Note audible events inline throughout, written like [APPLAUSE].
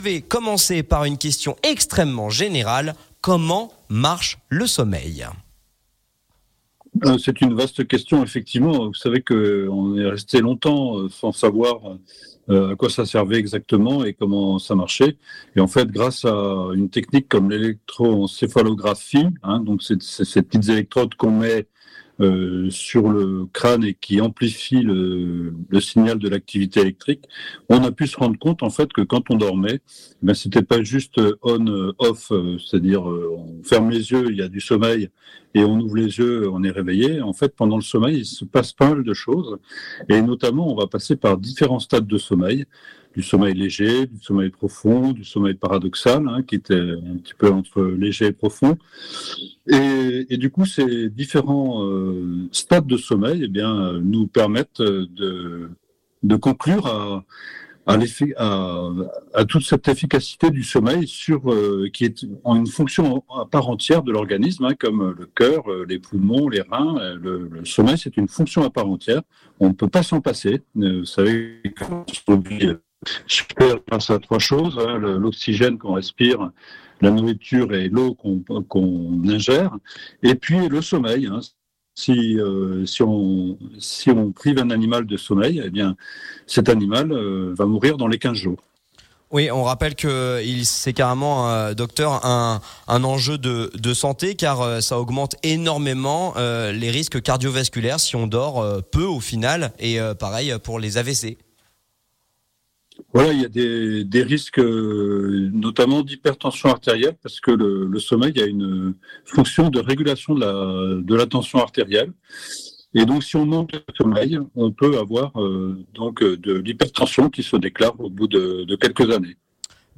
Je vais commencer par une question extrêmement générale. Comment marche le sommeil? Euh, c'est une vaste question, effectivement. Vous savez qu'on est resté longtemps euh, sans savoir euh, à quoi ça servait exactement et comment ça marchait. Et en fait, grâce à une technique comme l'électroencéphalographie, hein, donc ces petites électrodes qu'on met euh, sur le crâne et qui amplifie le, le signal de l'activité électrique, on a pu se rendre compte en fait que quand on dormait, eh ben c'était pas juste on-off, euh, c'est-à-dire euh, on ferme les yeux, il y a du sommeil et on ouvre les yeux, on est réveillé. En fait, pendant le sommeil, il se passe pas mal de choses et notamment on va passer par différents stades de sommeil du sommeil léger, du sommeil profond, du sommeil paradoxal, hein, qui était un petit peu entre léger et profond. Et, et du coup, ces différents euh, stades de sommeil eh bien, nous permettent de, de conclure à, à, à, à, toute cette efficacité du sommeil sur euh, qui est en une fonction à part entière de l'organisme, hein, comme le cœur, euh, les poumons, les reins. Le, le sommeil, c'est une fonction à part entière. On ne peut pas s'en passer. Vous savez, quand on super grâce à trois choses hein, l'oxygène qu'on respire, la nourriture et l'eau qu'on ingère, et puis le sommeil. Hein. Si, euh, si, on, si on prive un animal de sommeil, eh bien, cet animal euh, va mourir dans les 15 jours. Oui, on rappelle que c'est carrément, euh, docteur, un, un enjeu de, de, santé car ça augmente énormément les risques cardiovasculaires si on dort peu au final et pareil pour les AVC. Voilà, il y a des, risques, euh, notamment d'hypertension artérielle, parce que le, le, sommeil a une fonction de régulation de la, de la tension artérielle. Et donc, si on manque de sommeil, on peut avoir euh, donc de l'hypertension qui se déclare au bout de quelques années.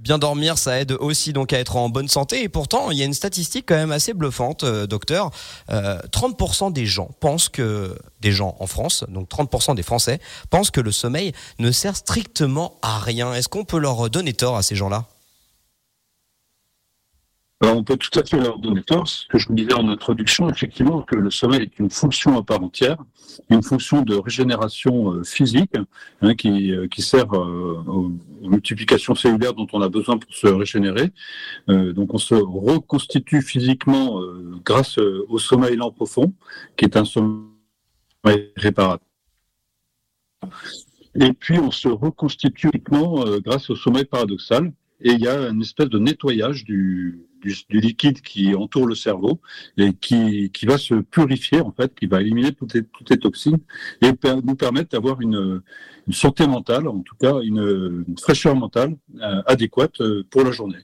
Bien dormir, ça aide aussi donc à être en bonne santé. Et pourtant, il y a une statistique quand même assez bluffante, euh, docteur. Euh, 30% des gens pensent que des gens en France, donc 30% des Français pensent que le sommeil ne sert strictement à rien. Est-ce qu'on peut leur donner tort à ces gens-là? Alors, on peut tout à fait leur donner tort. Ce que je vous disais en introduction, effectivement, que le sommeil est une fonction à part entière, une fonction de régénération euh, physique hein, qui, euh, qui sert euh, multiplications cellulaires dont on a besoin pour se régénérer. Euh, donc, on se reconstitue physiquement euh, grâce au sommeil lent profond, qui est un sommeil réparateur. Et puis, on se reconstitue uniquement grâce au sommeil paradoxal. Et il y a une espèce de nettoyage du, du, liquide qui entoure le cerveau et qui, qui, va se purifier en fait, qui va éliminer toutes les, les toxines et nous permettre d'avoir une, une, santé mentale, en tout cas une, une fraîcheur mentale euh, adéquate euh, pour la journée.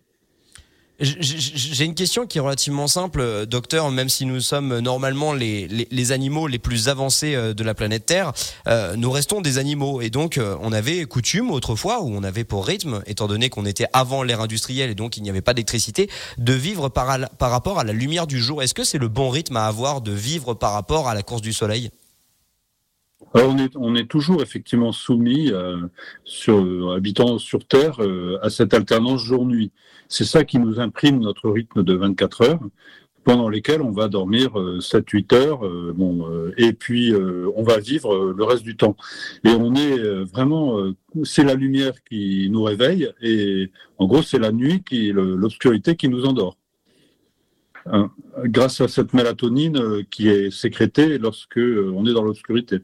J'ai une question qui est relativement simple, euh, docteur, même si nous sommes normalement les, les, animaux les plus avancés euh, de la planète Terre, euh, nous restons des animaux. Et donc, on avait coutume autrefois, où on avait pour rythme, étant donné qu'on était avant l'ère industrielle et donc il n'y avait pas d'électricité, de vivre par, par rapport à la lumière du jour. Est-ce que c'est le bon rythme à avoir de vivre par rapport à la course du soleil? Alors on, est, on est toujours effectivement soumis, euh, sur, habitant sur Terre, euh, à cette alternance jour-nuit. C'est ça qui nous imprime notre rythme de 24 heures, pendant lesquelles on va dormir euh, 7-8 heures, euh, bon, euh, et puis euh, on va vivre le reste du temps. Et on est vraiment, c'est la lumière qui nous réveille, et en gros c'est la nuit qui, l'obscurité qui nous endort. Hein, grâce à cette mélatonine qui est sécrétée lorsque on est dans l'obscurité.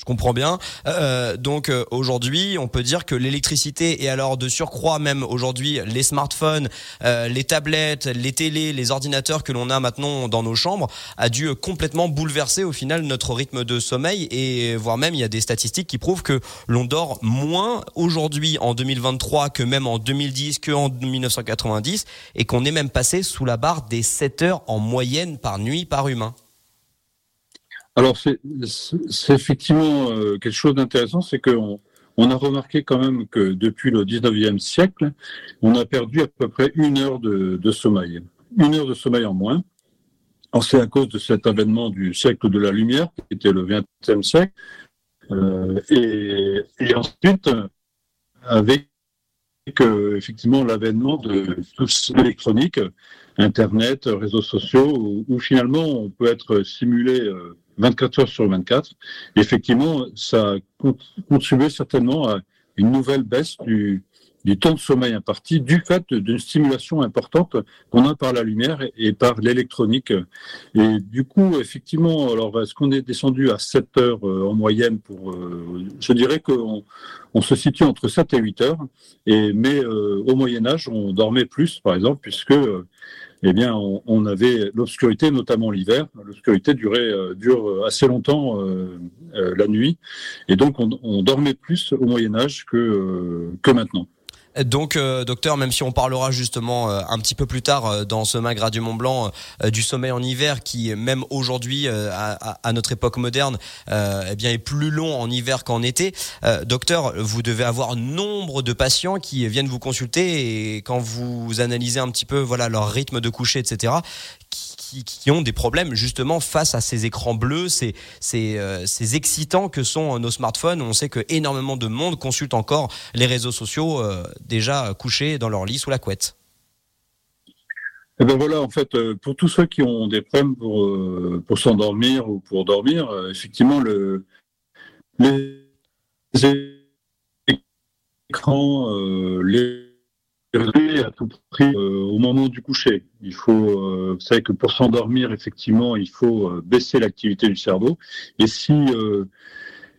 Je comprends bien. Euh, donc euh, aujourd'hui, on peut dire que l'électricité et alors de surcroît même aujourd'hui les smartphones, euh, les tablettes, les télés, les ordinateurs que l'on a maintenant dans nos chambres a dû complètement bouleverser au final notre rythme de sommeil et voire même il y a des statistiques qui prouvent que l'on dort moins aujourd'hui en 2023 que même en 2010 que en 1990 et qu'on est même passé sous la barre des 7 heures en moyenne par nuit par humain. Alors, c'est effectivement euh, quelque chose d'intéressant, c'est qu'on on a remarqué quand même que depuis le 19e siècle, on a perdu à peu près une heure de, sommeil. Une heure de sommeil en moins. C'est à cause de cet avènement du siècle de la lumière, qui était le 20e siècle. Euh, et, ensuite, avec euh, effectivement l'avènement de tout l'électronique, Internet, réseaux sociaux, où, finalement on peut être simulé 24 heures sur 24. Et effectivement, ça a contribué certainement à une nouvelle baisse du, du temps de sommeil imparti du fait d'une stimulation importante qu'on a par la lumière et, par l'électronique. Et du coup, effectivement, alors est-ce qu'on est descendu à 7 heures euh, en moyenne pour, euh, je dirais qu'on on se situe entre 7 et 8 heures, et, mais euh, au Moyen Âge, on dormait plus, par exemple, puisque eh bien, on, avait l'obscurité, notamment l'hiver. L'obscurité durait dure assez longtemps la nuit, et donc on, on, dormait plus au Moyen Âge que que maintenant. Donc, euh, docteur, même si on parlera justement euh, un petit peu plus tard euh, dans ce magre du Mont Blanc du sommeil en hiver, qui même aujourd'hui, à, notre époque moderne, eh bien est plus long en hiver qu'en été. docteur, vous devez avoir nombre de patients qui viennent vous consulter et quand vous analysez un petit peu, voilà, leur rythme de coucher, etc ont des problèmes justement face à ces écrans bleus, ces, ces, euh, excitants que sont nos smartphones. On sait que énormément de monde consulte encore les réseaux sociaux euh, déjà couchés dans leur lit sous la couette. Eh ben voilà, en fait, euh, pour tous ceux qui ont des problèmes pour, s'endormir ou pour dormir, effectivement, le, les écrans, les euh, au moment du coucher. Il faut, euh, vous savez que pour s'endormir, effectivement, il faut euh, baisser l'activité du cerveau. Et si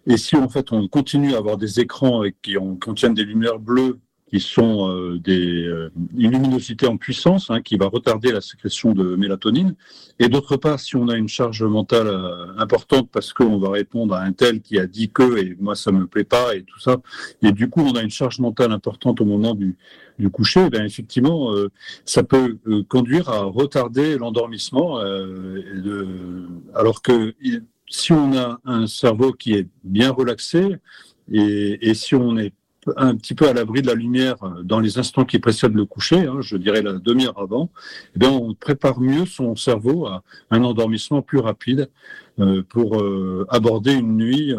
et si en fait on continue à avoir des écrans qui contiennent des lumières bleues qui sont euh, des, euh, luminosité en puissance hein, qui va retarder la sécrétion de mélatonine. Et d'autre part, si on a une charge mentale euh, importante parce qu'on va répondre à un tel qui a dit que et moi ça me plaît pas et tout ça, et du coup on a une charge mentale importante au moment du, du coucher, ben effectivement ça peut conduire à retarder l'endormissement. alors que si on a un cerveau qui est bien relaxé et, et si on est un petit peu à l'abri de la lumière euh, dans les instants qui précèdent le coucher, hein, je dirais la demi-heure avant, eh bien on prépare mieux son cerveau à un endormissement plus rapide euh, pour euh, aborder une nuit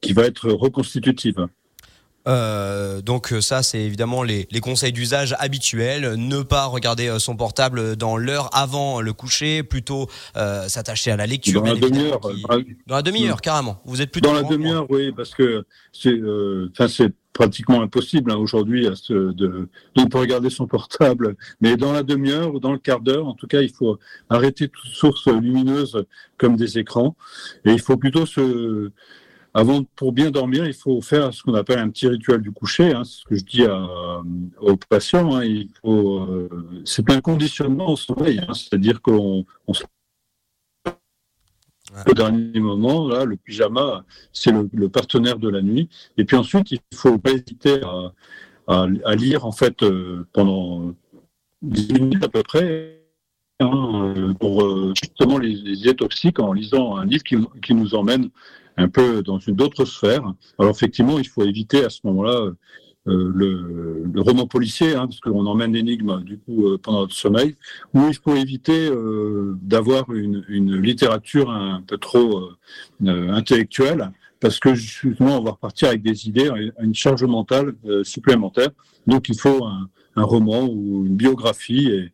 qui va être reconstitutive. Euh, donc ça, c'est évidemment les, les conseils d'usage habituels. Ne pas regarder son portable dans l'heure avant le coucher, plutôt euh, s'attacher à la lecture. Dans la demi-heure. Dans la demi-heure, carrément. Vous êtes plutôt dans la demi-heure, oui, parce que c'est, enfin c'est pratiquement impossible hein, aujourd'hui de, de ne pas regarder son portable. Mais dans la demi-heure ou dans le quart d'heure, en tout cas, il faut arrêter toute source lumineuse comme des écrans. Et il faut plutôt se... Avant, pour bien dormir, il faut faire ce qu'on appelle un petit rituel du coucher. Hein, c'est ce que je dis aux patients. Hein, il faut, euh, c'est un conditionnement au sommeil. Hein, c'est-à-dire qu'on on se au dernier moment, là, le pyjama, c'est le, partenaire de la nuit. Et puis ensuite, il faut pas hésiter à, lire en fait euh, pendant 10 minutes à peu près hein, euh, pour euh, justement les, les toxiques en lisant un livre qui, qui, nous emmène un peu dans une autre sphère. Alors effectivement, il faut éviter à ce moment-là le, le, roman policier, hein, parce qu'on emmène l'énigme du coup euh, pendant notre sommeil, où il faut éviter euh, d'avoir une, une, littérature un peu trop intellectuelle, parce que justement on va repartir avec des idées, une charge mentale supplémentaire. Donc il faut un, un, roman ou une biographie, et,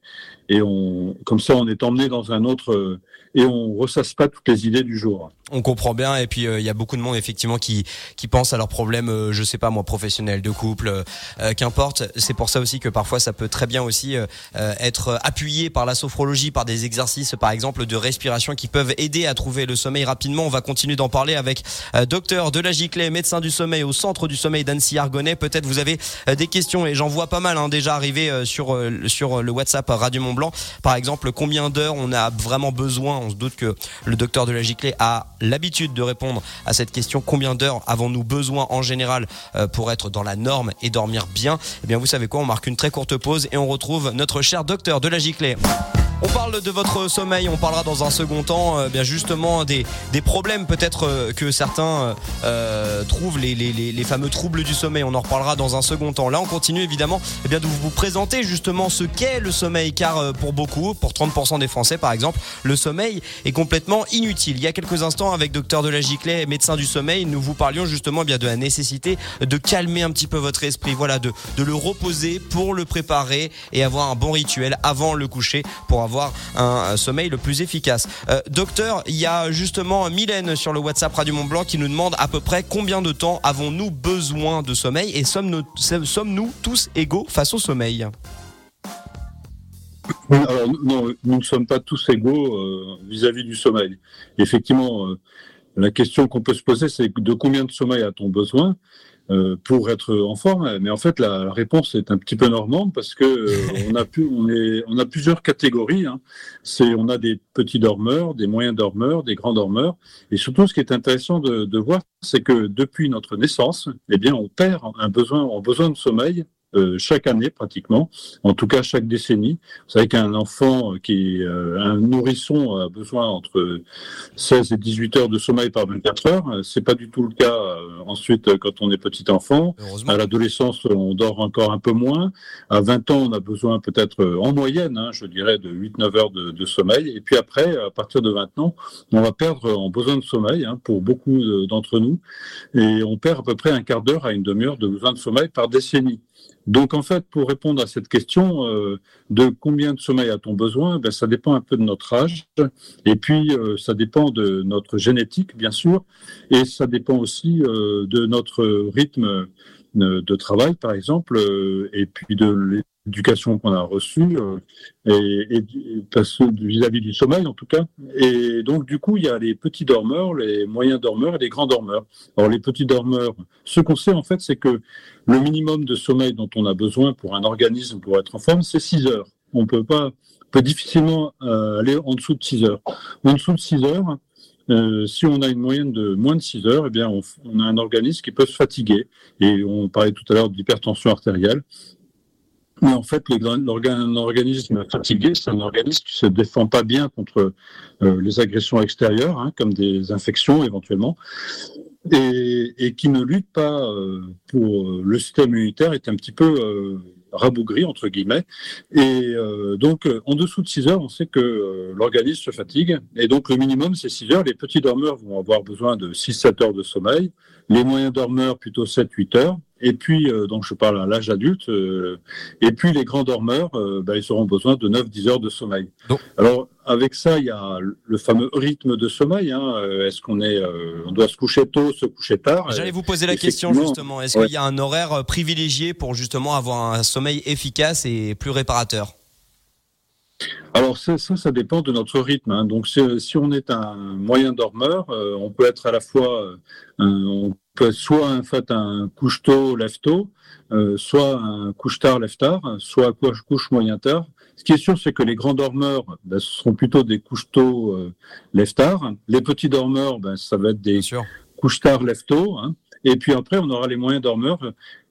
et on, comme ça on est emmené dans un autre et on ressasse pas toutes les idées du jour. On comprend bien et puis euh, il y a beaucoup de monde effectivement qui qui pense à leurs problèmes, euh, je sais pas moi professionnels, de couple, euh, qu'importe. C'est pour ça aussi que parfois ça peut très bien aussi être appuyé par la sophrologie, par des exercices par exemple de respiration qui peuvent aider à trouver le sommeil rapidement. On va continuer d'en parler avec docteur Delagiclet, médecin du sommeil au centre du sommeil d'Annecy Argonnet. Peut-être vous avez des questions et j'en vois pas mal hein, déjà arriver sur sur le WhatsApp Radio Mont Blanc. Par exemple, combien d'heures on a vraiment besoin on se doute que le docteur de la Giclée a l'habitude de répondre à cette question. Combien d'heures avons-nous besoin en général euh, pour être dans la norme et dormir bien? Eh bien, vous savez quoi On marque une très courte pause et on retrouve notre cher docteur de la Giclée. On parle de votre sommeil, on parlera dans un second temps euh, bien justement des, des problèmes peut-être euh, que certains euh, trouvent, les, les, les, fameux troubles du sommeil. On en reparlera dans un second temps. Là, on continue évidemment eh bien, de vous présenter justement ce qu'est le sommeil, car pour beaucoup, pour 30% des Français par exemple, le sommeil est complètement inutile. Il y a quelques instants, avec docteur Delagiclet, médecin du sommeil, nous vous parlions justement eh bien de la nécessité de calmer un petit peu votre esprit, voilà, de, de le reposer pour le préparer et avoir un bon rituel avant le coucher pour avoir avoir un sommeil le plus efficace. docteur, il y a justement Mylène sur le WhatsApp Radio Mont Blanc qui nous demande à peu près combien de temps avons-nous besoin de sommeil et sommes-nous sommes tous égaux face au sommeil? Alors, non, nous ne sommes pas tous égaux euh, vis-à-vis du sommeil. Effectivement, euh, la question qu'on peut se poser, c'est de combien de sommeil a-t-on besoin? euh, pour être en forme Mais en fait, la, réponse est un petit peu normande parce que on a pu, on est, on a plusieurs catégories. Hein. C'est, on a des petits dormeurs, des moyens dormeurs, des grands dormeurs, et surtout, ce qui est intéressant de, de voir, c'est que depuis notre naissance, eh bien, on perd un besoin, un besoin de sommeil euh, chaque année pratiquement, en tout cas chaque décennie. Vous savez qu'un enfant qui euh, un nourrisson a besoin entre 16 et 18 heures de sommeil par 24 heures. C'est pas du tout le cas euh, ensuite quand on est petit enfant. À l'adolescence, on dort encore un peu moins. À 20 ans, on a besoin peut-être en moyenne, hein, je dirais, de 8-9 heures de, de, sommeil. Et puis après, à partir de 20 ans, on va perdre en besoin de sommeil hein, pour beaucoup d'entre nous. Et on perd à peu près un quart d'heure à une demi-heure de besoin de sommeil par décennie. Donc en fait, pour répondre à cette question euh, de combien de sommeil a-t-on besoin, ben, ça dépend un peu de notre âge, et puis euh, ça dépend de notre génétique, bien sûr, et ça dépend aussi euh, de notre rythme de travail, par exemple, et puis de éducation qu'on a reçue euh, et, et vis-à-vis du sommeil en tout cas. Et donc du coup, il y a les petits dormeurs, les moyens dormeurs et les grands dormeurs. Alors les petits dormeurs, ce qu'on sait en fait, c'est que le minimum de sommeil dont on a besoin pour un organisme pour être en forme, c'est 6 heures. On peut pas, peut difficilement euh, aller en dessous de 6 heures. En dessous de 6 heures, euh, si on a une moyenne de moins de 6 heures, eh bien, on, on, a un organisme qui peut se fatiguer. Et on parlait tout à l'heure d'hypertension artérielle. Mais en fait, un organisme fatigué, c'est un organisme qui se défend pas bien contre euh, les agressions extérieures, hein, comme des infections éventuellement, et, et qui ne lutte pas euh, pour euh, le système immunitaire est un petit peu euh, rabougri entre guillemets. Et donc, en dessous de 6 heures, on sait que l'organisme se fatigue, et donc le minimum c'est 6 heures. Les petits dormeurs vont avoir besoin de 6-7 heures de sommeil, les moyens dormeurs plutôt 7-8 heures et puis, euh, donc je parle à l'âge adulte, euh, et puis les grands dormeurs, ben, ils auront besoin de 9-10 heures de sommeil. Alors, avec ça, il y a le fameux rythme de sommeil. Hein. Est-ce qu'on est, on doit se coucher tôt, se coucher tard? J'allais vous poser la question justement. Est-ce qu'il y a un horaire privilégié pour justement avoir un sommeil efficace et plus réparateur? Alors ça, ça, dépend de notre rythme. Hein. Donc si, on est un moyen dormeur, on peut être à la fois, un, soit en fait un couche tôt, lève tôt, euh, soit un couche tard, lève tard, soit couche, couche moyen tard. Ce qui est sûr, c'est que les grands dormeurs, ben, ce seront plutôt des couches tôt, euh, lève tard. Les petits dormeurs, ben, ça va être des couches tard, lève tôt. Hein. Et puis après, on aura les moyens dormeurs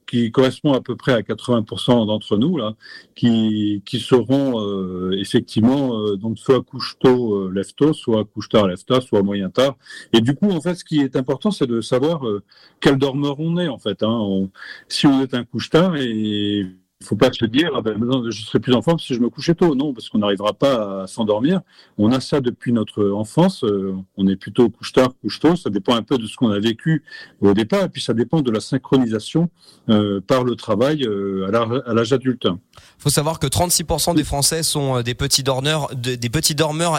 qui correspond à peu près à 80% d'entre nous là, qui, qui seront euh, effectivement euh, donc soit couche tôt, euh, lève tôt, soit couche tard, lève tard, soit moyen tard. Et du coup, en fait, ce qui est important, c'est de savoir quel dormeur on est en fait. Hein. si on est un couche tard et il faut pas se dire, ah ben, je serai plus en forme si je me couchais tôt. Non, parce qu'on n'arrivera pas à s'endormir. On a ça depuis notre enfance. Euh, on est plutôt couche tard, couche tôt. Ça dépend un peu de ce qu'on a vécu au départ. Et puis, ça dépend de la synchronisation euh, par le travail euh, à l'âge adulte. Il faut savoir que 36% des Français sont des petits dormeurs,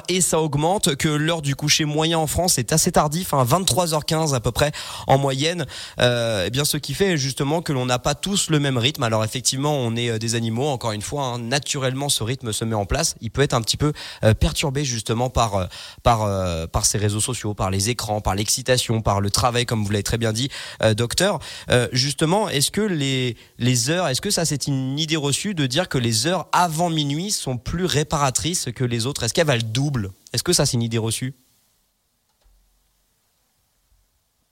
et ça augmente, que l'heure du coucher moyen en France est assez tardif, hein, 23h15 à peu près en moyenne. Euh, et bien, ce qui fait justement que l'on n'a pas tous le même rythme. Alors effectivement, on est euh, des animaux, encore une fois, hein, naturellement ce rythme se met en place. Il peut être un petit peu euh, perturbé justement par euh, par par ces réseaux sociaux, par les écrans, par l'excitation, par le travail, comme vous l'avez très bien dit, docteur. justement, est-ce que les les heures, est-ce que ça c'est une idée reçue de dire que les heures avant minuit sont plus réparatrices que les autres? Est-ce qu'elles valent double? Est-ce que ça c'est une idée reçue?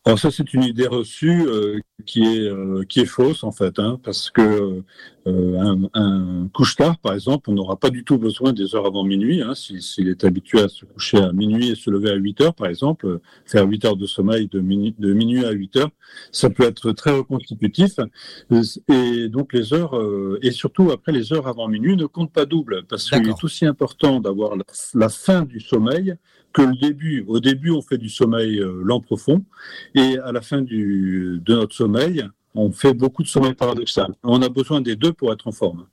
Alors ça, c'est une idée reçue euh, qui est euh, qui est fausse en fait, hein, parce que euh, un, un couche-tard, par exemple, on n'aura pas du tout besoin des heures avant minuit. Hein, s'il est habitué à se coucher à minuit et se lever à 8 heures, par exemple, faire 8 heures de sommeil de, minuit, de minuit à 8 heures, ça peut être très reconstitutif. Et donc les heures, et surtout après les heures avant minuit, ne comptent pas double, parce qu'il est aussi important d'avoir la fin du sommeil que le début. Au début, on fait du sommeil euh, lent profond, et à la fin du, de notre sommeil, on fait beaucoup de sommeil paradoxal. On a besoin des deux pour être en forme.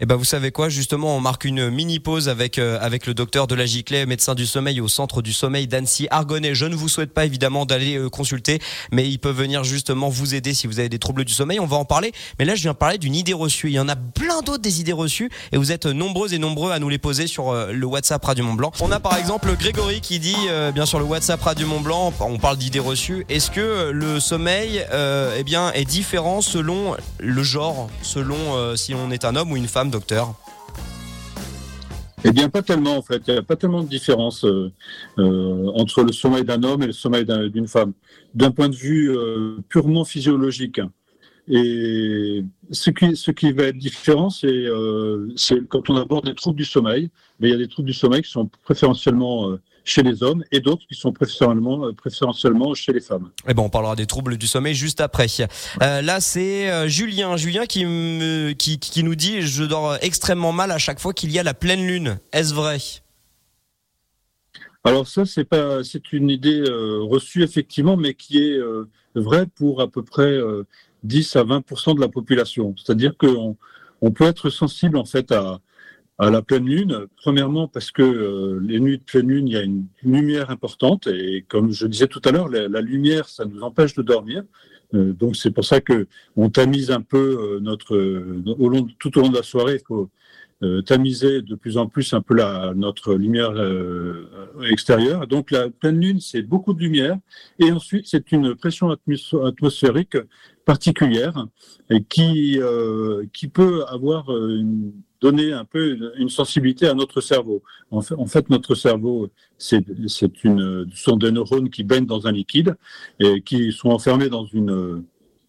Eh ben vous savez quoi? Justement, on marque une mini pause avec euh, avec le docteur de la Giclet, médecin du sommeil au centre du sommeil d'Annecy Argonnet. Je ne vous souhaite pas évidemment d'aller euh, consulter, mais il peut venir justement vous aider si vous avez des troubles du sommeil. On va en parler. Mais là, je viens parler d'une idée reçue. Il y en a plein d'autres des idées reçues et vous êtes nombreux et nombreux à nous les poser sur euh, le WhatsApp Radio Mont Blanc. On a par exemple Grégory qui dit bien sûr le WhatsApp Radio Mont Blanc. On parle d'idées reçues. Est-ce que le sommeil eh bien est différent selon le genre, selon si on est un homme ou une femme, docteur eh bien, pas tellement en fait. Il n'y a pas tellement de différence euh, euh, entre le sommeil d'un homme et le sommeil d'une femme, d'un point de vue euh, purement physiologique. Et ce qui, ce qui va être différent, c'est quand on aborde des troubles du sommeil. Mais il y a des troubles du sommeil qui sont préférentiellement chez les hommes et d'autres qui sont préférentiellement, euh, préférentiellement chez les femmes. Eh ben, on parlera des troubles du sommeil juste après. Euh, là, c'est euh, Julien, Julien qui, me, qui, qui nous dit je dors extrêmement mal à chaque fois qu'il y a la pleine lune. Est-ce vrai? Alors ça, c'est pas, c'est une idée reçue effectivement, mais qui est vraie pour à peu près 10 à 20% de la population. C'est-à-dire qu'on on peut être sensible en fait à, à la pleine lune. Premièrement parce que euh, les nuits de pleine lune, il y a une lumière importante et comme je disais tout à l'heure, la, lumière, ça nous empêche de dormir. Euh, donc c'est pour ça que on tamise un peu euh, notre au long tout au long de la soirée. Il faut tamiser de plus en plus un peu la, notre lumière extérieure. Donc la pleine lune, c'est beaucoup de lumière et ensuite c'est une pression atmosphérique particulière et qui qui peut avoir une donner un peu une sensibilité à notre cerveau. En fait, notre cerveau, c'est une, sont des neurones qui baignent dans un liquide et qui sont enfermés dans une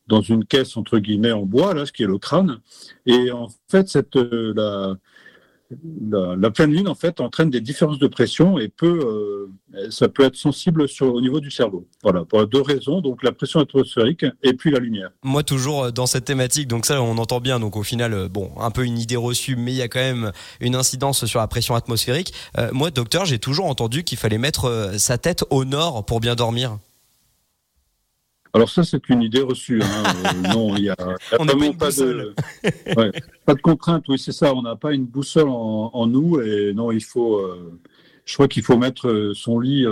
dans une caisse entre guillemets en bois, là, ce qui est le crâne. Et en fait, cette la, la, pleine lune en fait entraîne des différences de pression et peut, euh, ça peut être sensible au niveau du cerveau. Voilà, pour deux raisons, donc la pression atmosphérique et puis la lumière. Moi toujours euh, dans cette thématique, donc ça on entend bien, donc au final, euh, bon, un peu une idée reçue, mais il y a quand même une incidence sur la pression atmosphérique. moi, docteur, j'ai toujours entendu qu'il fallait mettre sa tête au nord pour bien dormir. Alors ça, c'est une idée reçue. Hein. Euh, non, il y a, vraiment pas, de, [LAUGHS] pas de contrainte. Oui, c'est ça. On n'a pas une boussole en, nous. Et non, il faut. Euh, je crois qu'il faut mettre euh, son lit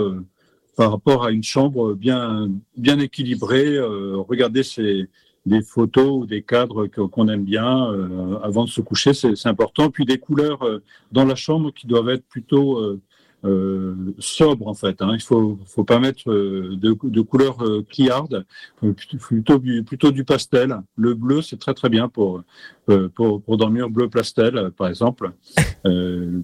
par rapport à une chambre bien bien équilibrée. regarder ses, des photos ou des cadres qu'on aime bien avant de se coucher, c'est important. Puis des couleurs dans la chambre qui doivent être plutôt euh, sobre en fait. Hein. Il faut faut pas mettre euh, de, de couleur euh, criarde, plutôt du plutôt du pastel. Le bleu c'est très très bien pour pour, pour dormir bleu pastel par exemple.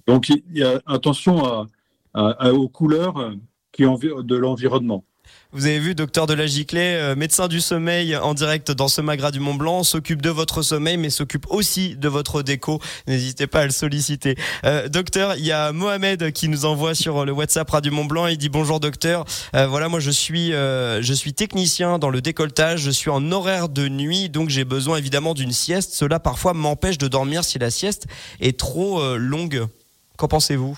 donc il y a attention à, à, aux couleurs qui de l'environnement. Vous avez vu, docteur de la Giclet, euh, médecin du sommeil en direct dans ce Magra du Mont Blanc, s'occupe de votre sommeil, mais s'occupe aussi de votre déco. N'hésitez pas à le solliciter. Euh, docteur, il y a Mohamed qui nous envoie sur le WhatsApp Radio Mont Blanc. Il dit bonjour docteur. Euh, voilà, moi je suis je suis technicien dans le décolletage. Je suis en horaire de nuit, donc j'ai besoin évidemment d'une sieste. Cela parfois m'empêche de dormir si la sieste est trop longue. Qu'en pensez-vous?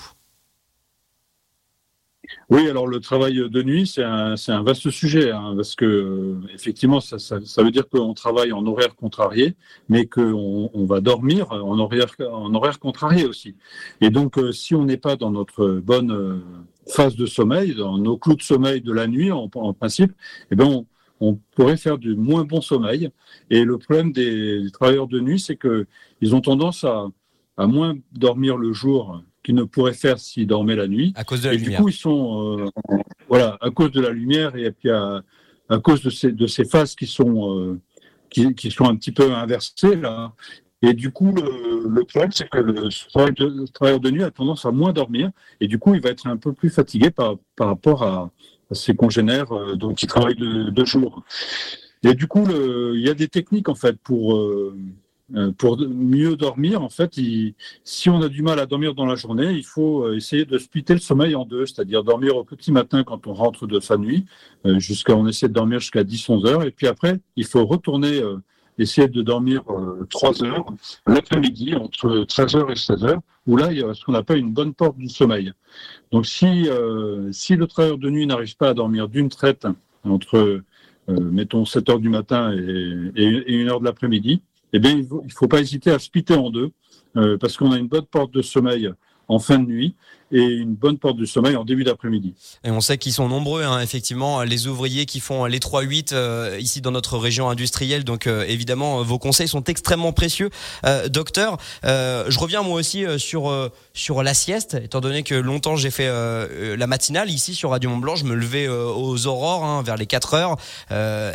Oui, alors le travail de nuit, c'est un, vaste sujet, hein, parce que euh, effectivement, ça, ça, veut dire qu'on travaille en horaire contrarié, mais qu'on on va dormir en horaire, en horaire contrarié aussi. Et donc, euh, si on n'est pas dans notre bonne euh, phase de sommeil, dans nos clous de sommeil de la nuit, en, principe, eh ben on, pourrait faire du moins bon sommeil. Et le problème des, travailleurs de nuit, c'est que ils ont tendance à moins dormir le jour qu'ils ne pourraient faire s'ils dormaient la nuit. À cause de la et lumière. Du coup, ils sont, euh, voilà, à cause de la lumière et puis à, à cause de ces, de ces phases qui sont, euh, qui, qui, sont un petit peu inversées là. Et du coup, le, le problème, c'est que le travailleur de, nuit a tendance à moins dormir, et du coup, il va être un peu plus fatigué par, par rapport à, à ses congénères euh, donc qui travaillent de, de, jour. Et du coup, le, il y a des techniques en fait pour euh, pour mieux dormir, en fait, si on a du mal à dormir dans la journée, il faut euh, essayer de splitter le sommeil en deux, c'est-à-dire dormir au petit matin quand on rentre de sa nuit, euh, jusqu'à on essaie de dormir jusqu'à 10-11 heures, et puis après, il faut retourner essayer de dormir 3 heures l'après-midi, entre 13 heures et 16 heures, où là, il y a ce qu'on appelle une bonne porte du sommeil. Donc, si, si le travailleur de nuit n'arrive pas à dormir d'une traite entre, mettons, 7 heures du matin et, et, et 1 heure de l'après-midi, eh bien, il ne faut, pas hésiter à splitter en deux, parce qu'on a une bonne porte de sommeil en fin de nuit et une bonne porte du sommeil en début d'après-midi. Et on sait qu'ils sont nombreux, hein, effectivement, les ouvriers qui font les 3-8 euh, ici dans notre région industrielle. Donc euh, évidemment, vos conseils sont extrêmement précieux. Euh, docteur, je reviens moi aussi sur sur la sieste, étant donné que longtemps j'ai fait la matinale ici sur Radio Mont Blanc. Je me levais aux aurores, hein, vers les 4 heures,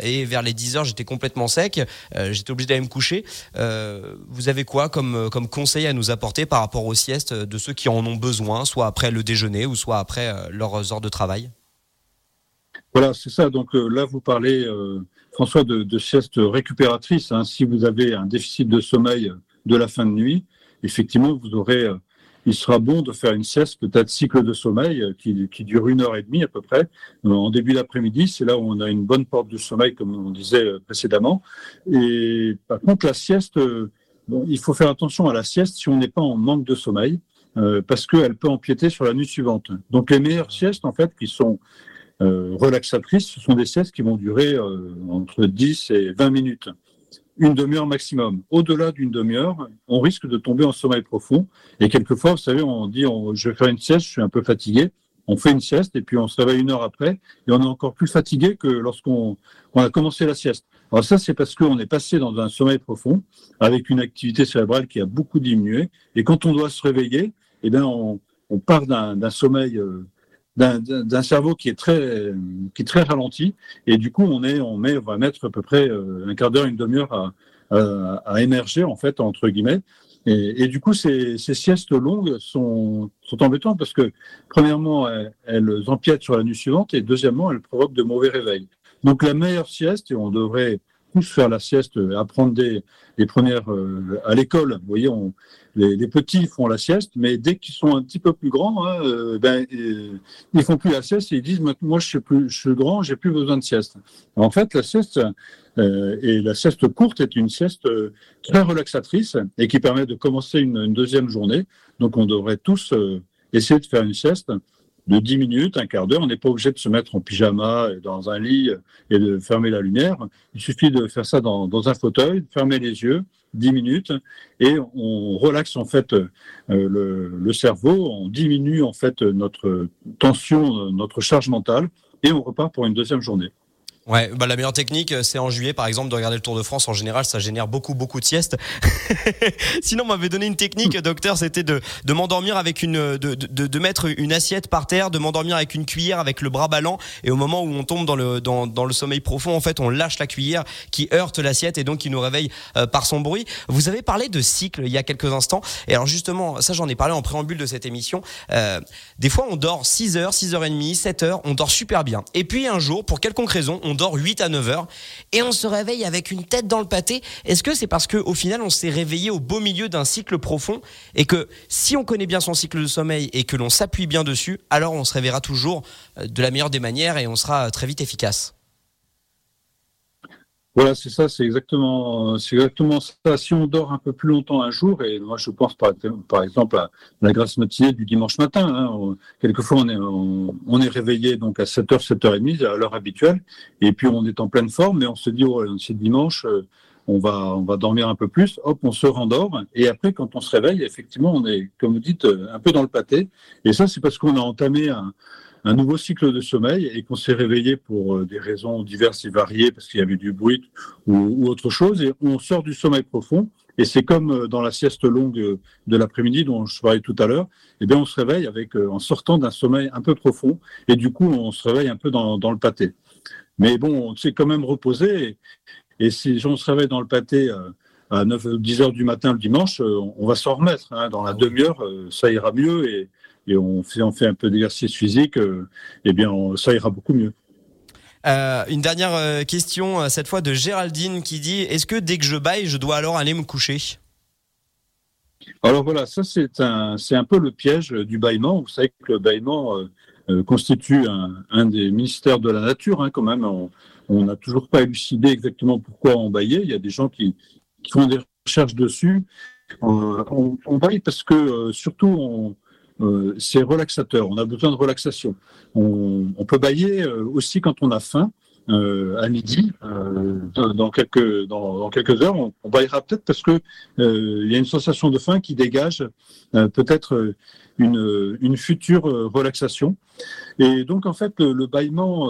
et vers les 10 heures j'étais complètement sec. j'étais obligé d'aller me coucher. vous avez quoi comme comme conseil à nous apporter par rapport aux siestes de ceux qui en ont besoin, soit après le déjeuner ou soit après euh, leurs heures de travail Voilà, c'est ça. Donc euh, là, vous parlez, euh, François, de, sieste récupératrice. Hein. Si vous avez un déficit de sommeil de la fin de nuit, effectivement, vous aurez il sera bon de faire une sieste, peut-être cycle de sommeil, qui, qui, dure une heure et demie à peu près, en début d'après-midi. C'est là où on a une bonne porte de sommeil, comme on disait précédemment. Et par contre, la sieste, bon, il faut faire attention à la sieste si on n'est pas en manque de sommeil. Euh, parce qu'elle peut empiéter sur la nuit suivante. Donc les meilleures siestes, en fait, qui sont euh, relaxatrices, ce sont des siestes qui vont durer euh, entre 10 et 20 minutes, une demi-heure maximum. Au-delà d'une demi-heure, on risque de tomber en sommeil profond. Et quelquefois, vous savez, on dit, je vais faire une sieste, je suis un peu fatigué. On fait une sieste et puis on se réveille une heure après et on est encore plus fatigué que lorsqu'on a commencé la sieste. Alors ça, c'est parce qu'on est passé dans un sommeil profond avec une activité cérébrale qui a beaucoup diminué. Et quand on doit se réveiller, eh bien, on, part d'un sommeil, euh, d'un cerveau qui est très, qui est très ralenti, et du coup, on est, on met, va mettre à peu près euh, un quart d'heure, une demi-heure à, émerger en fait entre guillemets. Et, du coup, ces, siestes longues sont, sont embêtantes parce que, premièrement, elles, elles, empiètent sur la nuit suivante et deuxièmement, elles provoquent de mauvais réveils. Donc, la meilleure sieste, et on devrait tous faire la sieste, apprendre des, les premières euh, à l'école. Vous voyez, les, petits font la sieste, mais dès qu'ils sont un petit peu plus grands, hein, euh, ben, euh, ils font plus la sieste et ils disent moi je suis plus, je suis grand, j'ai plus besoin de sieste. En fait, la sieste et la sieste courte est une sieste très relaxatrice et qui permet de commencer une deuxième journée. Donc, on devrait tous essayer de faire une sieste de 10 minutes, un quart d'heure. On n'est pas obligé de se mettre en pyjama dans un lit et de fermer la lumière. Il suffit de faire ça dans, un fauteuil, de fermer les yeux, 10 minutes, et on relaxe en fait euh, le, le, cerveau, on diminue en fait notre tension, notre charge mentale, et on repart pour une deuxième journée. Ouais, bah la meilleure technique, euh, c'est en juillet, par exemple, de regarder le Tour de France. En général, ça génère beaucoup, beaucoup de siestes. [LAUGHS] Sinon, on m'avait donné une technique, docteur, c'était de, de m'endormir avec une, de, de, de, mettre une assiette par terre, de m'endormir avec une cuillère, avec le bras ballant. Et au moment où on tombe dans le, dans, dans le sommeil profond, en fait, on lâche la cuillère qui heurte l'assiette et donc qui nous réveille euh, par son bruit. Vous avez parlé de cycle il y a quelques instants. Et alors, justement, ça, j'en ai parlé en préambule de cette émission. Euh, des fois, on dort 6 heures, 6 heures et demie, 7 heures, on dort super bien. Et puis, un jour, pour quelconque raison, on dort 8 à 9 heures et on se réveille avec une tête dans le pâté. Est-ce que c'est parce qu'au final on s'est réveillé au beau milieu d'un cycle profond et que si on connaît bien son cycle de sommeil et que l'on s'appuie bien dessus, alors on se réveillera toujours euh, de la meilleure des manières et on sera très vite efficace? Voilà, c'est ça, c'est exactement, c'est exactement ça. Si on dort un peu plus longtemps un jour, et moi je pense par, exemple à la grasse matinée du dimanche matin, hein, quelquefois on est, réveillé donc à 7h, 7h30 à l'heure habituelle, et puis on est en pleine forme, mais on se dit, oh, c'est dimanche, euh, on va, on va dormir un peu plus, hop, on se rendort, et après quand on se réveille, effectivement, on est, comme vous dites, un peu dans le pâté, et ça c'est parce qu'on a entamé un, un nouveau cycle de sommeil et qu'on s'est réveillé pour euh, des raisons diverses et variées, parce qu'il y avait du bruit ou, autre chose, et on sort du sommeil profond. Et c'est comme euh, dans la sieste longue euh, de l'après-midi dont je parlais tout à l'heure, eh bien on se réveille avec, en sortant d'un sommeil un peu profond, et du coup on se réveille un peu dans, dans le pâté. Mais bon, on s'est quand même reposé, et, si on se réveille dans le pâté à 9, 10 heures du matin le dimanche, on va s'en remettre. Hein. Dans la demi-heure, ça ira mieux et, et on fait, on fait un peu d'exercice physique, euh, eh bien, ça ira beaucoup mieux. Euh, une dernière euh, question, cette fois de Géraldine qui dit Est-ce que dès que je baille, je dois alors aller me coucher? Alors voilà, ça c'est un, c'est un peu le piège du bâillement. Vous savez que le bâillement constitue un, des ministères de la nature, hein, quand même. On n'a toujours pas élucidé exactement pourquoi on baillait. Il y a des gens qui, qui font des recherches dessus. on, on baille parce que surtout on euh, c'est relaxateur. On a besoin de relaxation. On, peut bailler euh, aussi quand on a faim. euh, à midi, dans, quelques, heures. On, on baillera peut-être parce que y a une sensation de faim qui dégage peut-être une, une future relaxation. Et donc, en fait, le, le bâillement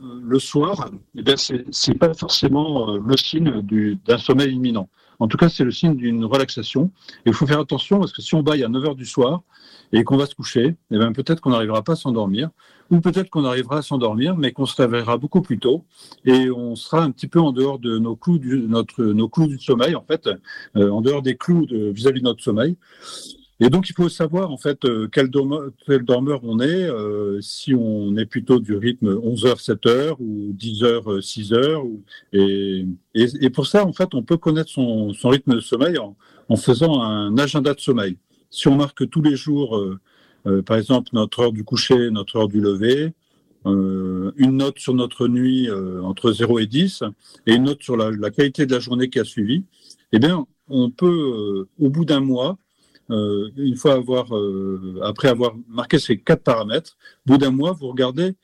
le soir, eh c'est pas forcément le signe d'un sommeil imminent. En tout cas, c'est le signe d'une relaxation. Et il faut faire attention parce que si on baille à 9 heures du soir et qu'on va se coucher, eh bien peut-être qu'on n'arrivera pas à s'endormir, ou peut-être qu'on arrivera à s'endormir, mais qu'on se réveillera beaucoup plus tôt et on sera un petit peu en dehors de nos clous du, notre, nos clous du sommeil, en fait, euh, en dehors des clous vis-à-vis de, notre sommeil. Et donc, il faut savoir, en fait, euh, quel, dormeur, on est, euh, si on est plutôt du rythme 11h, 7h ou 10h, 6h. Ou, et, et, pour ça, en fait, on peut connaître son, rythme de sommeil en, faisant un agenda de sommeil. Si on marque tous les jours, euh, euh par exemple, notre heure du coucher, notre heure du lever, euh, une note sur notre nuit entre 0 et 10 et une note sur la, la, qualité de la journée qui a suivi, eh bien, on peut, au bout d'un mois, euh, une fois avoir, euh, après avoir marqué ces quatre paramètres, au bout d'un mois, vous regardez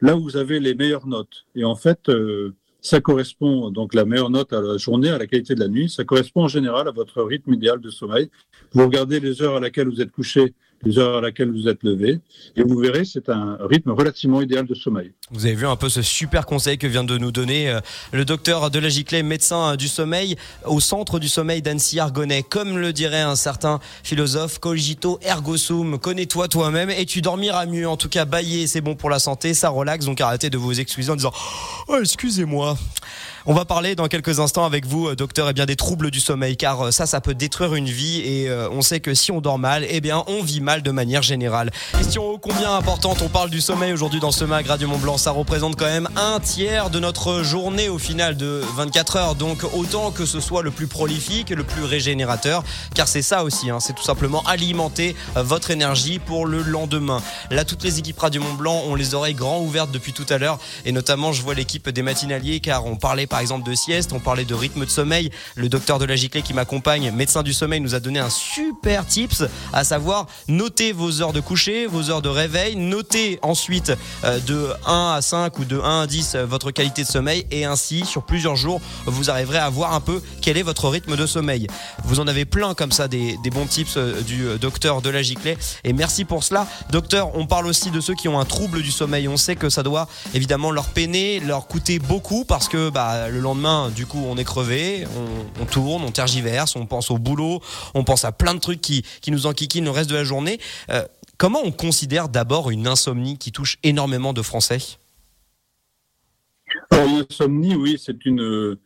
là où vous avez les meilleures notes. Et en fait, euh, ça correspond donc la meilleure note à la journée, à la qualité de la nuit. Ça correspond en général à votre rythme idéal de sommeil. Vous regardez les heures à laquelle vous êtes couché les heures à laquelle vous êtes levé. Et vous verrez, c'est un rythme relativement idéal de sommeil. Vous avez vu un peu ce super conseil que vient de nous donner euh, le docteur de la Giclée, médecin du sommeil, au centre du sommeil d'Annecy Argonnet. Comme le dirait un certain philosophe, cogito ergo sum, connais-toi toi-même et tu dormiras mieux. En tout cas, bailler, c'est bon pour la santé, ça relaxe, donc arrêtez de vous excuser en disant oh, excusez-moi. On va parler dans quelques instants avec vous, euh, docteur, et eh bien des troubles du sommeil, car euh, ça, ça peut détruire une vie et euh, on sait que si on dort mal, eh bien, on vit mal de manière générale. Question ô combien importante, on parle du sommeil aujourd'hui dans ce mag Radio Mont Blanc. Ça représente quand même un tiers de notre journée au final de 24 heures. Donc, autant que ce soit le plus prolifique, le plus régénérateur, car c'est ça aussi, hein, c'est tout simplement alimenter votre énergie pour le lendemain. Là, toutes les équipes Radio Mont Blanc ont les oreilles grand ouvertes depuis tout à l'heure et notamment, je vois l'équipe des matinaliers car on parlait par exemple de sieste, on parlait de rythme de sommeil. Le docteur de la Giclée qui m'accompagne, médecin du sommeil, nous a donné un super tips, à savoir noter vos heures de coucher, vos heures de réveil, notez ensuite euh, de 1 à 5 ou de 1 à 10 euh, votre qualité de sommeil et ainsi sur plusieurs jours vous arriverez à voir un peu quel est votre rythme de sommeil. Vous en avez plein comme ça des, bons tips euh, du docteur de la Giclée et merci pour cela. Docteur, on parle aussi de ceux qui ont un trouble du sommeil. On sait que ça doit évidemment leur peiner, leur coûter beaucoup parce que bah, le lendemain du coup, on est crevé, on, tourne, on tergiverse, on pense au boulot, on pense à plein de trucs qui, qui nous enquiquinent le reste de la journée. Euh, comment on considère d'abord une insomnie qui touche énormément de Français? L'insomnie, oui, c'est une,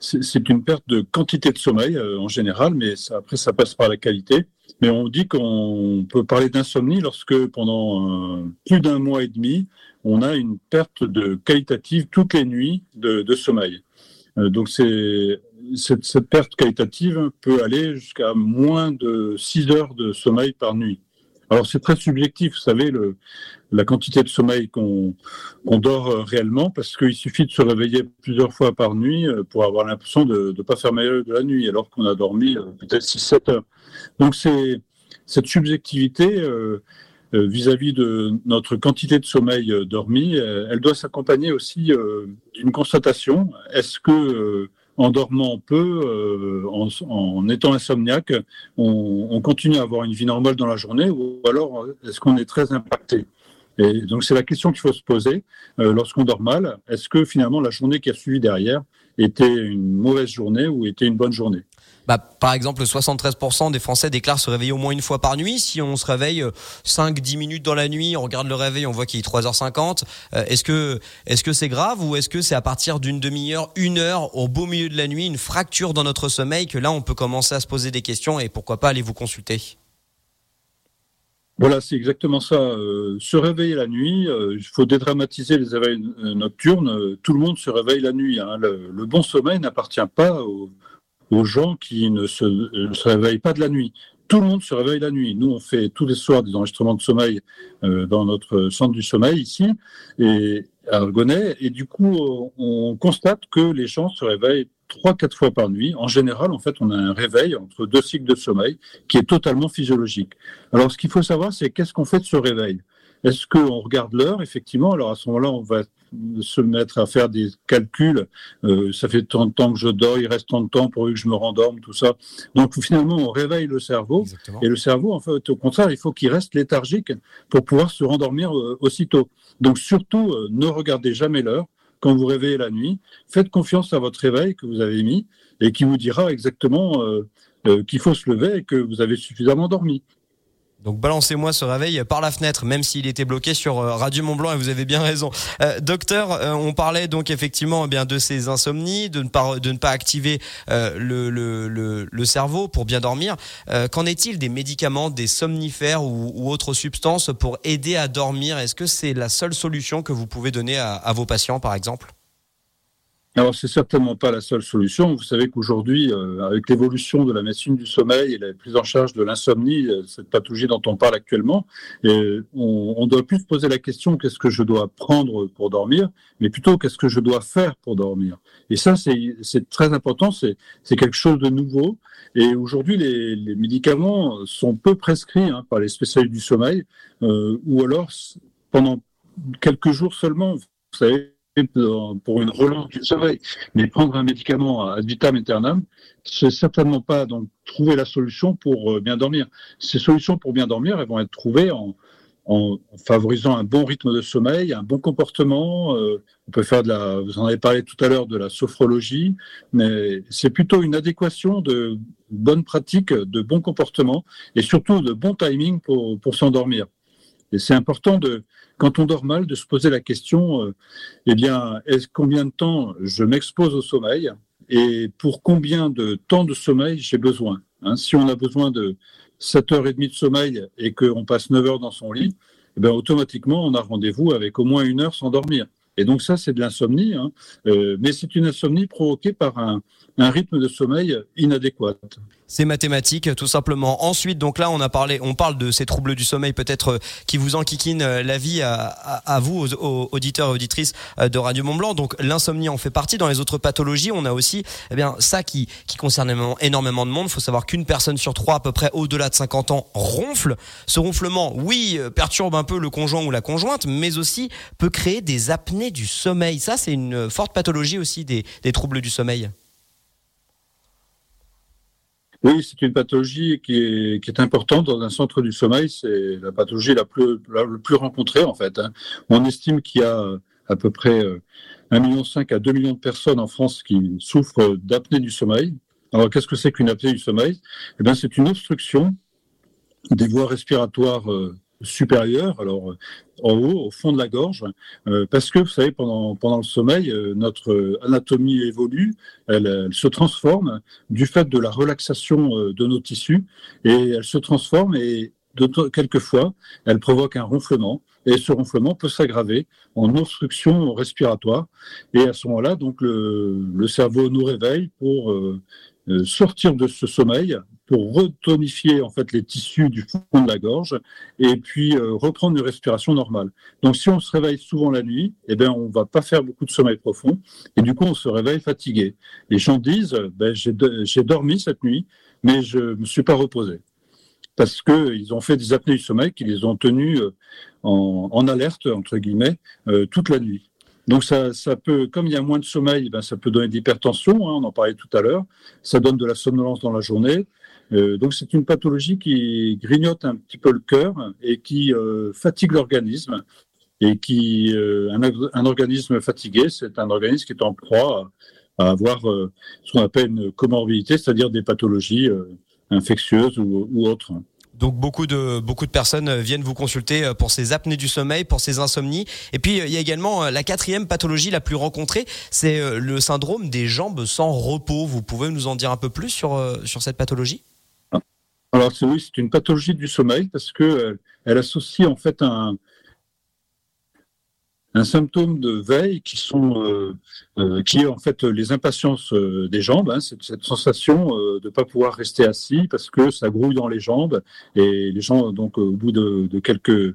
c'est une perte de quantité de sommeil euh, en général, mais après, ça passe par la qualité. Mais on dit qu'on peut parler d'insomnie lorsque pendant euh, plus d'un mois et demi, on a une perte de qualitative toutes les nuits de, sommeil. Euh, donc cette, perte qualitative peut aller jusqu'à moins de 6 heures de sommeil par nuit. Alors c'est très subjectif, vous savez, la quantité de sommeil qu'on dort euh, réellement, parce qu'il suffit de se réveiller plusieurs fois par nuit euh, pour avoir l'impression de ne pas faire meilleur de la nuit, alors qu'on a dormi peut-être 6-7 heures. Donc c'est cette subjectivité vis-à-vis de notre quantité de sommeil dormi, elle doit s'accompagner aussi d'une constatation. Est-ce que en dormant peu, euh, en, étant insomniaque, on, continue à avoir une vie normale dans la journée ou alors est-ce qu'on est très impacté? Et donc c'est la question qu'il faut se poser euh, lorsqu'on dort mal. Est-ce que finalement la journée qui a suivi derrière était une mauvaise journée ou était une bonne journée? Bah, par exemple, 73% des Français déclarent se réveiller au moins une fois par nuit. Si on se réveille 5-10 euh, minutes dans la nuit, on regarde le réveil, on voit qu'il est 3h50. Euh, est-ce que est-ce que c'est grave ou est-ce que c'est à partir d'une demi-heure, une heure, au beau milieu de la nuit, une fracture dans notre sommeil que là on peut commencer à se poser des questions et pourquoi pas aller vous consulter? Voilà, c'est exactement ça. Euh, se réveiller la nuit, il faut dédramatiser les éveils nocturnes. tout le monde se réveille la nuit. Hein. Le, le, bon sommeil n'appartient pas aux, aux gens qui ne se, réveillent pas de la nuit. Tout le monde se réveille la nuit. Nous, on fait tous les soirs des enregistrements de sommeil euh, dans notre centre du sommeil ici, et à Argonnet, et du coup, on constate que les gens se réveillent trois, quatre fois par nuit. En général, en fait, on a un réveil entre deux cycles de sommeil qui est totalement physiologique. Alors, ce qu'il faut savoir, c'est qu'est-ce qu'on fait de ce réveil? Est-ce qu'on regarde l'heure? Effectivement, alors à ce moment-là, on va se mettre à faire des calculs. Euh, ça fait tant de temps que je dors, il reste tant de temps pour que je me rendorme, tout ça. Donc finalement, on réveille le cerveau. Et le cerveau, en fait, au contraire, il faut qu'il reste léthargique pour pouvoir se rendormir euh, aussitôt. Donc surtout, euh, ne regardez jamais l'heure quand vous réveillez la nuit. Faites confiance à votre réveil que vous avez mis et qui vous dira exactement qu'il faut se lever et que vous avez suffisamment dormi. Donc balancez-moi ce réveil par la fenêtre, même s'il était bloqué sur euh, Radio Mont Blanc et vous avez bien raison. Euh, docteur, euh, on parlait donc effectivement eh bien de ces insomnies, de ne pas de ne pas activer le, le, le, cerveau pour bien dormir. Qu'en est-il des médicaments, des somnifères ou, ou autres substances pour aider à dormir? Est-ce que c'est la seule solution que vous pouvez donner à, à vos patients, par exemple? Alors, c'est certainement pas la seule solution. Vous savez qu'aujourd'hui, euh, avec l'évolution de la médecine du sommeil et la prise en charge de l'insomnie, euh, cette pathologie dont on parle actuellement, et on, on doit plus se poser la question qu'est-ce que je dois prendre pour dormir, mais plutôt qu'est-ce que je dois faire pour dormir. Et ça, c'est très important, c'est quelque chose de nouveau. Et aujourd'hui, les, les, médicaments sont peu prescrits hein, par les spécialistes du sommeil, euh, ou alors pendant quelques jours seulement. Vous savez, pour une relance du sommeil. Mais prendre un médicament ad vitam aeternam, c'est certainement pas donc trouver la solution pour euh, bien dormir. Ces solutions pour bien dormir, elles vont être trouvées en, en favorisant un bon rythme de sommeil, un bon comportement. Euh, on peut faire de la, vous en avez parlé tout à l'heure de la sophrologie, mais c'est plutôt une adéquation de bonnes pratiques, de bons comportements et surtout de bon timing pour, pour s'endormir. Et c'est important de, quand on dort mal, de se poser la question, euh, eh bien, est combien de temps je m'expose au sommeil et pour combien de temps de sommeil j'ai besoin. Hein, si on a besoin de 7h30 de sommeil et qu'on passe 9 heures dans son lit, eh bien, automatiquement, on a rendez-vous avec au moins une heure sans dormir. Et donc ça, c'est de l'insomnie, hein. euh, mais c'est une insomnie provoquée par un, un rythme de sommeil inadéquat. C'est mathématique, tout simplement. Ensuite, donc là, on a parlé, on parle de ces troubles du sommeil, peut-être euh, qui vous enquiquinent euh, la vie à, vous, aux, auditeurs et auditrices euh, de Radio Mont Blanc. Donc, l'insomnie en fait partie. Dans les autres pathologies, on a aussi, eh bien, ça qui, qui concerne énormément de monde. Il faut savoir qu'une personne sur trois, à peu près au-delà de 50 ans, ronfle. Ce ronflement, oui, perturbe un peu le conjoint ou la conjointe, mais aussi peut créer des apnées du sommeil. Ça, c'est une forte pathologie aussi des troubles du sommeil. Oui, c'est une pathologie qui est, qui est, importante dans un centre du sommeil. C'est la pathologie la plus, la, plus rencontrée, en fait. Hein. On estime qu'il y a à peu près 1,5 million à 2 millions de personnes en France qui souffrent d'apnée du sommeil. Alors, qu'est-ce que c'est qu'une apnée du sommeil? Eh bien, c'est une obstruction des voies respiratoires euh, supérieure, alors euh, en haut, au fond de la gorge, euh, parce que vous savez, pendant, pendant le sommeil, euh, notre anatomie évolue, elle, se transforme du fait de la relaxation de nos tissus, et elle se transforme et quelquefois, elle provoque un ronflement, et ce ronflement peut s'aggraver en obstruction respiratoire, et à ce moment-là, donc le, le cerveau nous réveille pour sortir de ce sommeil pour retonifier en fait les tissus du fond de la gorge et puis euh, reprendre une respiration normale. Donc si on se réveille souvent la nuit, eh bien on va pas faire beaucoup de sommeil profond et du coup on se réveille fatigué. Les gens disent ben, j'ai dormi cette nuit mais je me suis pas reposé parce que ils ont fait des apnées du sommeil qui les ont tenus euh, en, alerte entre guillemets euh, toute la nuit. Donc ça, ça, peut, comme il y a moins de sommeil, ben ça peut donner de l'hypertension, hein, on en parlait tout à l'heure. Ça donne de la somnolence dans la journée. Euh, donc c'est une pathologie qui grignote un petit peu le cœur et qui euh, fatigue l'organisme. Et qui euh, un, organisme fatigué, c'est un organisme qui est en proie à, avoir ce qu'on appelle une comorbidité, c'est-à-dire des pathologies infectieuses ou autres. Donc beaucoup de personnes viennent vous consulter pour ces apnées du sommeil, pour ces insomnies. Et puis il y a également la quatrième pathologie la plus rencontrée, c'est le syndrome des jambes sans repos. Vous pouvez nous en dire un peu plus sur sur cette pathologie? Alors oui, c'est une pathologie du sommeil parce que euh, elle associe en fait un, un symptôme de veille qui sont euh, euh, qui est en fait les impatiences euh, des jambes, hein, cette, cette, sensation euh, de pas pouvoir rester assis parce que ça grouille dans les jambes. Et les gens donc au bout de, de quelques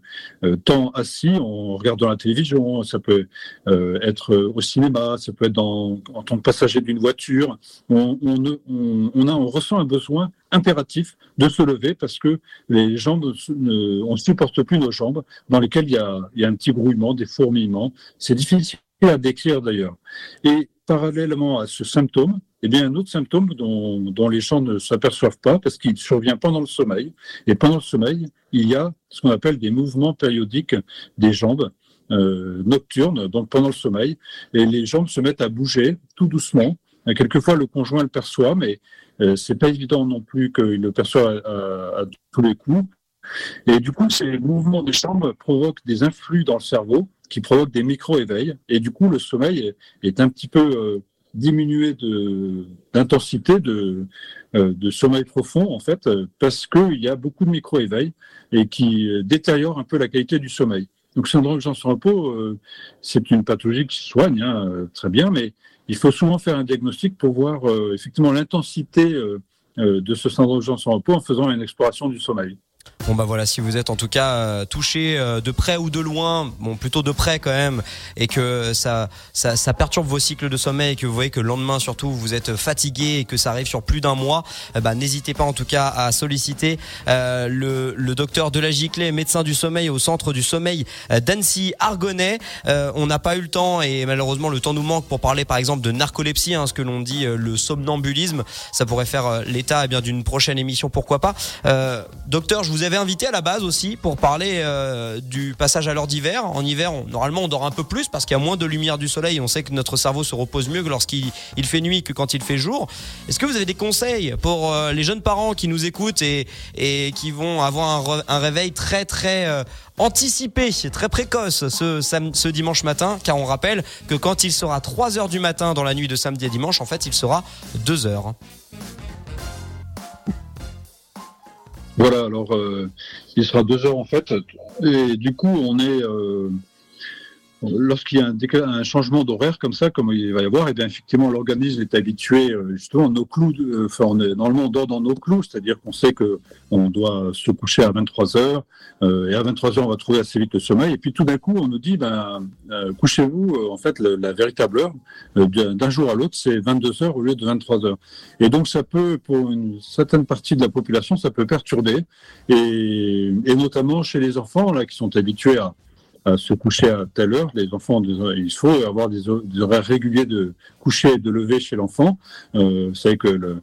temps assis, on regarde dans la télévision, ça peut être au cinéma, ça peut être dans, en tant que passager d'une voiture, on, on, on, a on ressent un besoin impératif de se lever parce que les jambes, on ne supporte plus nos jambes dans lesquelles il y a, y a un petit grouillement, des fourmillements. C'est difficile à décrire d'ailleurs. Et parallèlement à ce symptôme, eh bien, un autre symptôme dont, dont les gens ne s'aperçoivent pas parce qu'il survient pendant le sommeil. Et pendant le sommeil, il y a ce qu'on appelle des mouvements périodiques des jambes euh, nocturnes, donc pendant le sommeil. Et les jambes se mettent à bouger tout doucement. Quelquefois, le conjoint le perçoit, mais euh, c'est pas évident non plus qu'il le perçoit à, à, tous les coups. Et du coup, ces mouvements des jambes provoquent des influx dans le cerveau qui provoquent des micro-éveils. Et du coup, le sommeil est un petit peu euh, diminué d'intensité de, euh, de, sommeil profond, en fait, parce qu'il y a beaucoup de micro-éveils et qui détériorent un peu la qualité du sommeil. Donc, syndrome de sans repos, euh, c'est une pathologie qui se soigne hein, très bien, mais il faut souvent faire un diagnostic pour voir effectivement l'intensité de ce syndrome de sans repos en faisant une exploration du sommeil. Bon bah voilà, si vous êtes en tout cas euh, touché euh, de près ou de loin, bon plutôt de près quand même, et que ça, ça, ça perturbe vos cycles de sommeil, et que vous voyez que le lendemain surtout vous êtes fatigué et que ça arrive sur plus d'un mois, bah n'hésitez pas en tout cas à solliciter euh, le, le docteur de la médecin du sommeil au centre du sommeil d'Annecy Argonnet. on n'a pas eu le temps et malheureusement le temps nous manque pour parler par exemple de narcolepsie, hein, ce que l'on dit le somnambulisme. Ça pourrait faire l'état eh bien d'une prochaine émission, pourquoi pas. docteur, je vous avais invité à la base aussi pour parler euh, du passage à l'heure d'hiver. En hiver, normalement, on dort un peu plus parce qu'il y a moins de lumière du soleil. On sait que notre cerveau se repose mieux lorsqu'il il fait nuit que quand il fait jour. Est-ce que vous avez des conseils pour euh, les jeunes parents qui nous écoutent et, qui vont avoir un, réveil très très euh, anticipé, très précoce ce, ce dimanche matin? Car on rappelle que quand il sera 3 heures du matin dans la nuit de samedi à dimanche, en fait, il sera 2 heures. Voilà, alors euh, il sera deux heures en fait, et du coup on est euh, lorsqu'il y a un, changement d'horaire comme ça, comme il va y avoir, et eh bien effectivement l'organisme est habitué euh, justement nos clous. Euh, enfin, on est, normalement on dort dans nos clous, c'est-à-dire qu'on sait que on doit se coucher à 23 heures euh, et à 23 heures on va trouver assez vite le sommeil. Et puis tout d'un coup on nous dit ben couchez-vous. en fait la véritable heure d'un jour à l'autre c'est 22 heures au lieu de 23 heures. Et donc ça peut pour une certaine partie de la population ça peut perturber et, et notamment chez les enfants là qui sont habitués à se coucher à telle heure. Les enfants, il faut avoir des, horaires réguliers de coucher et de lever chez l'enfant. Euh, vous savez que le,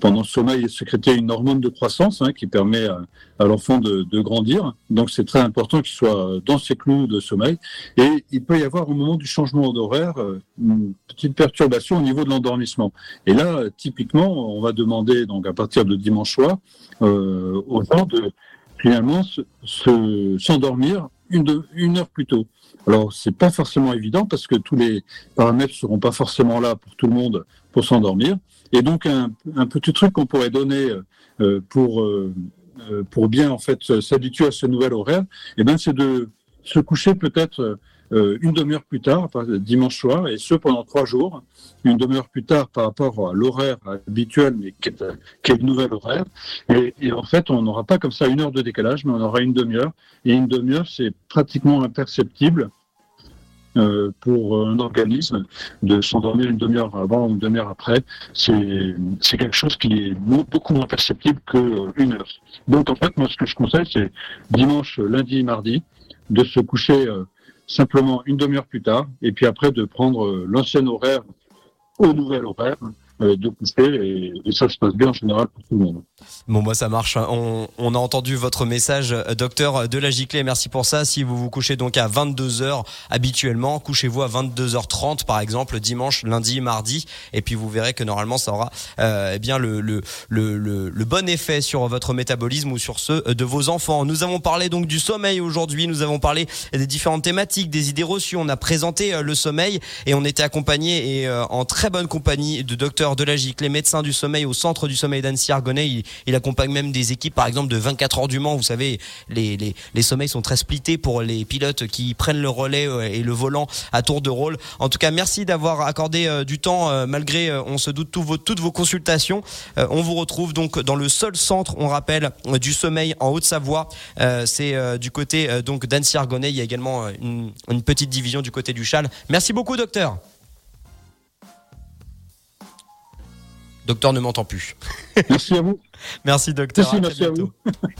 pendant le sommeil est sécrété une hormone de croissance hein, qui permet à, l'enfant de, de, grandir. Donc c'est très important qu'il soit dans ses clous de sommeil. Et il peut y avoir au moment du changement d'horaire euh, une petite perturbation au niveau de l'endormissement. Et là, typiquement, on va demander donc à partir de dimanche soir euh, aux gens de finalement s'endormir une, une heure plus tôt. Alors, c'est pas forcément évident parce que tous les paramètres seront pas forcément là pour tout le monde pour s'endormir. Et donc, un, un petit truc qu'on pourrait donner euh, pour euh, pour bien en fait s'habituer à ce nouvel horaire, eh ben, c'est de se coucher peut-être euh, une demi-heure plus tard, dimanche soir, et ce pendant trois jours, une demi-heure plus tard par rapport à l'horaire habituel, mais qui est, qui est le nouvel horaire. Et, et en fait, on n'aura pas comme ça une heure de décalage, mais on aura une demi-heure. Et une demi-heure, c'est pratiquement imperceptible. Euh, pour un organisme de s'endormir une demi-heure avant ou une demi-heure après, c'est quelque chose qui est beaucoup moins perceptible qu'une heure. Donc en fait, moi ce que je conseille, c'est dimanche, lundi, mardi, de se coucher euh, simplement une demi-heure plus tard, et puis après de prendre euh, l'ancien horaire au nouvel horaire, de coucher et, ça se passe bien en général pour tout le monde. Bon, moi, ça marche. Hein. On, on, a entendu votre message, euh, docteur de la Giclée. Merci pour ça. Si vous vous couchez donc à 22 h habituellement, couchez-vous à 22h30, par exemple, dimanche, lundi, mardi. Et puis, vous verrez que normalement, ça aura euh, eh bien le, le, le, le, bon effet sur votre métabolisme ou sur ceux de vos enfants. Nous avons parlé donc du sommeil aujourd'hui. Nous avons parlé des différentes thématiques, des idées reçues. On a présenté le sommeil et on était accompagné et en très bonne compagnie de docteur de la GIC, les médecins du sommeil au centre du sommeil d'Annecy Argonnet. Il, accompagne même des équipes, par exemple, de 24 heures du Mans. Vous savez, les, les, les sommeils sont très splittés pour les pilotes qui prennent le relais euh, et le volant à tour de rôle. En tout cas, merci d'avoir accordé euh, du temps euh, malgré, on se doute, toutes vos consultations. On vous retrouve donc dans le seul centre, on rappelle, du sommeil en Haute-Savoie. C'est du côté donc d'Annecy Argonnet. Il y a également une, une petite division du côté du Châle. Merci beaucoup, docteur. Docteur ne m'entend plus. Merci à vous. Merci docteur. Merci, merci à vous. [LAUGHS]